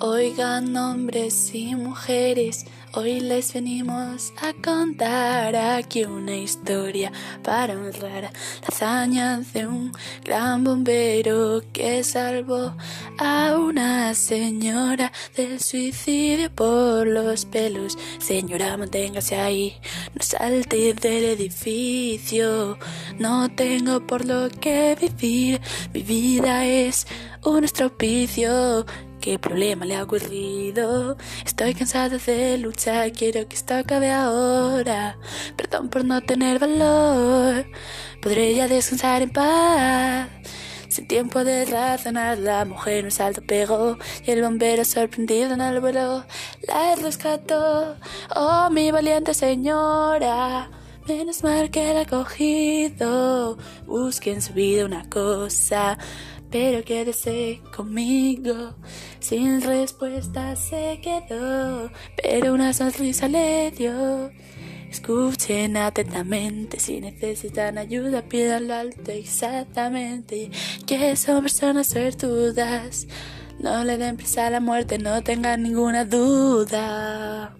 Oigan hombres y mujeres, hoy les venimos a contar aquí una historia para honrar la hazaña de un gran bombero que salvó a una señora del suicidio por los pelos. Señora, manténgase ahí, no salte del edificio, no tengo por lo que vivir, mi vida es un estropicio ¿Qué problema le ha ocurrido? Estoy cansada de luchar, quiero que esto acabe ahora. Perdón por no tener valor, podré ya descansar en paz. Sin tiempo de razonar, la mujer un salto pegó y el bombero sorprendido en el vuelo la rescató. Oh, mi valiente señora. Menos mal que la cogido. Busque en su vida una cosa pero quédese conmigo. Sin respuesta se quedó, pero una sonrisa le dio. Escuchen atentamente, si necesitan ayuda, pídanlo alto exactamente. Que son personas suertudas, no le den prisa a la muerte, no tengan ninguna duda.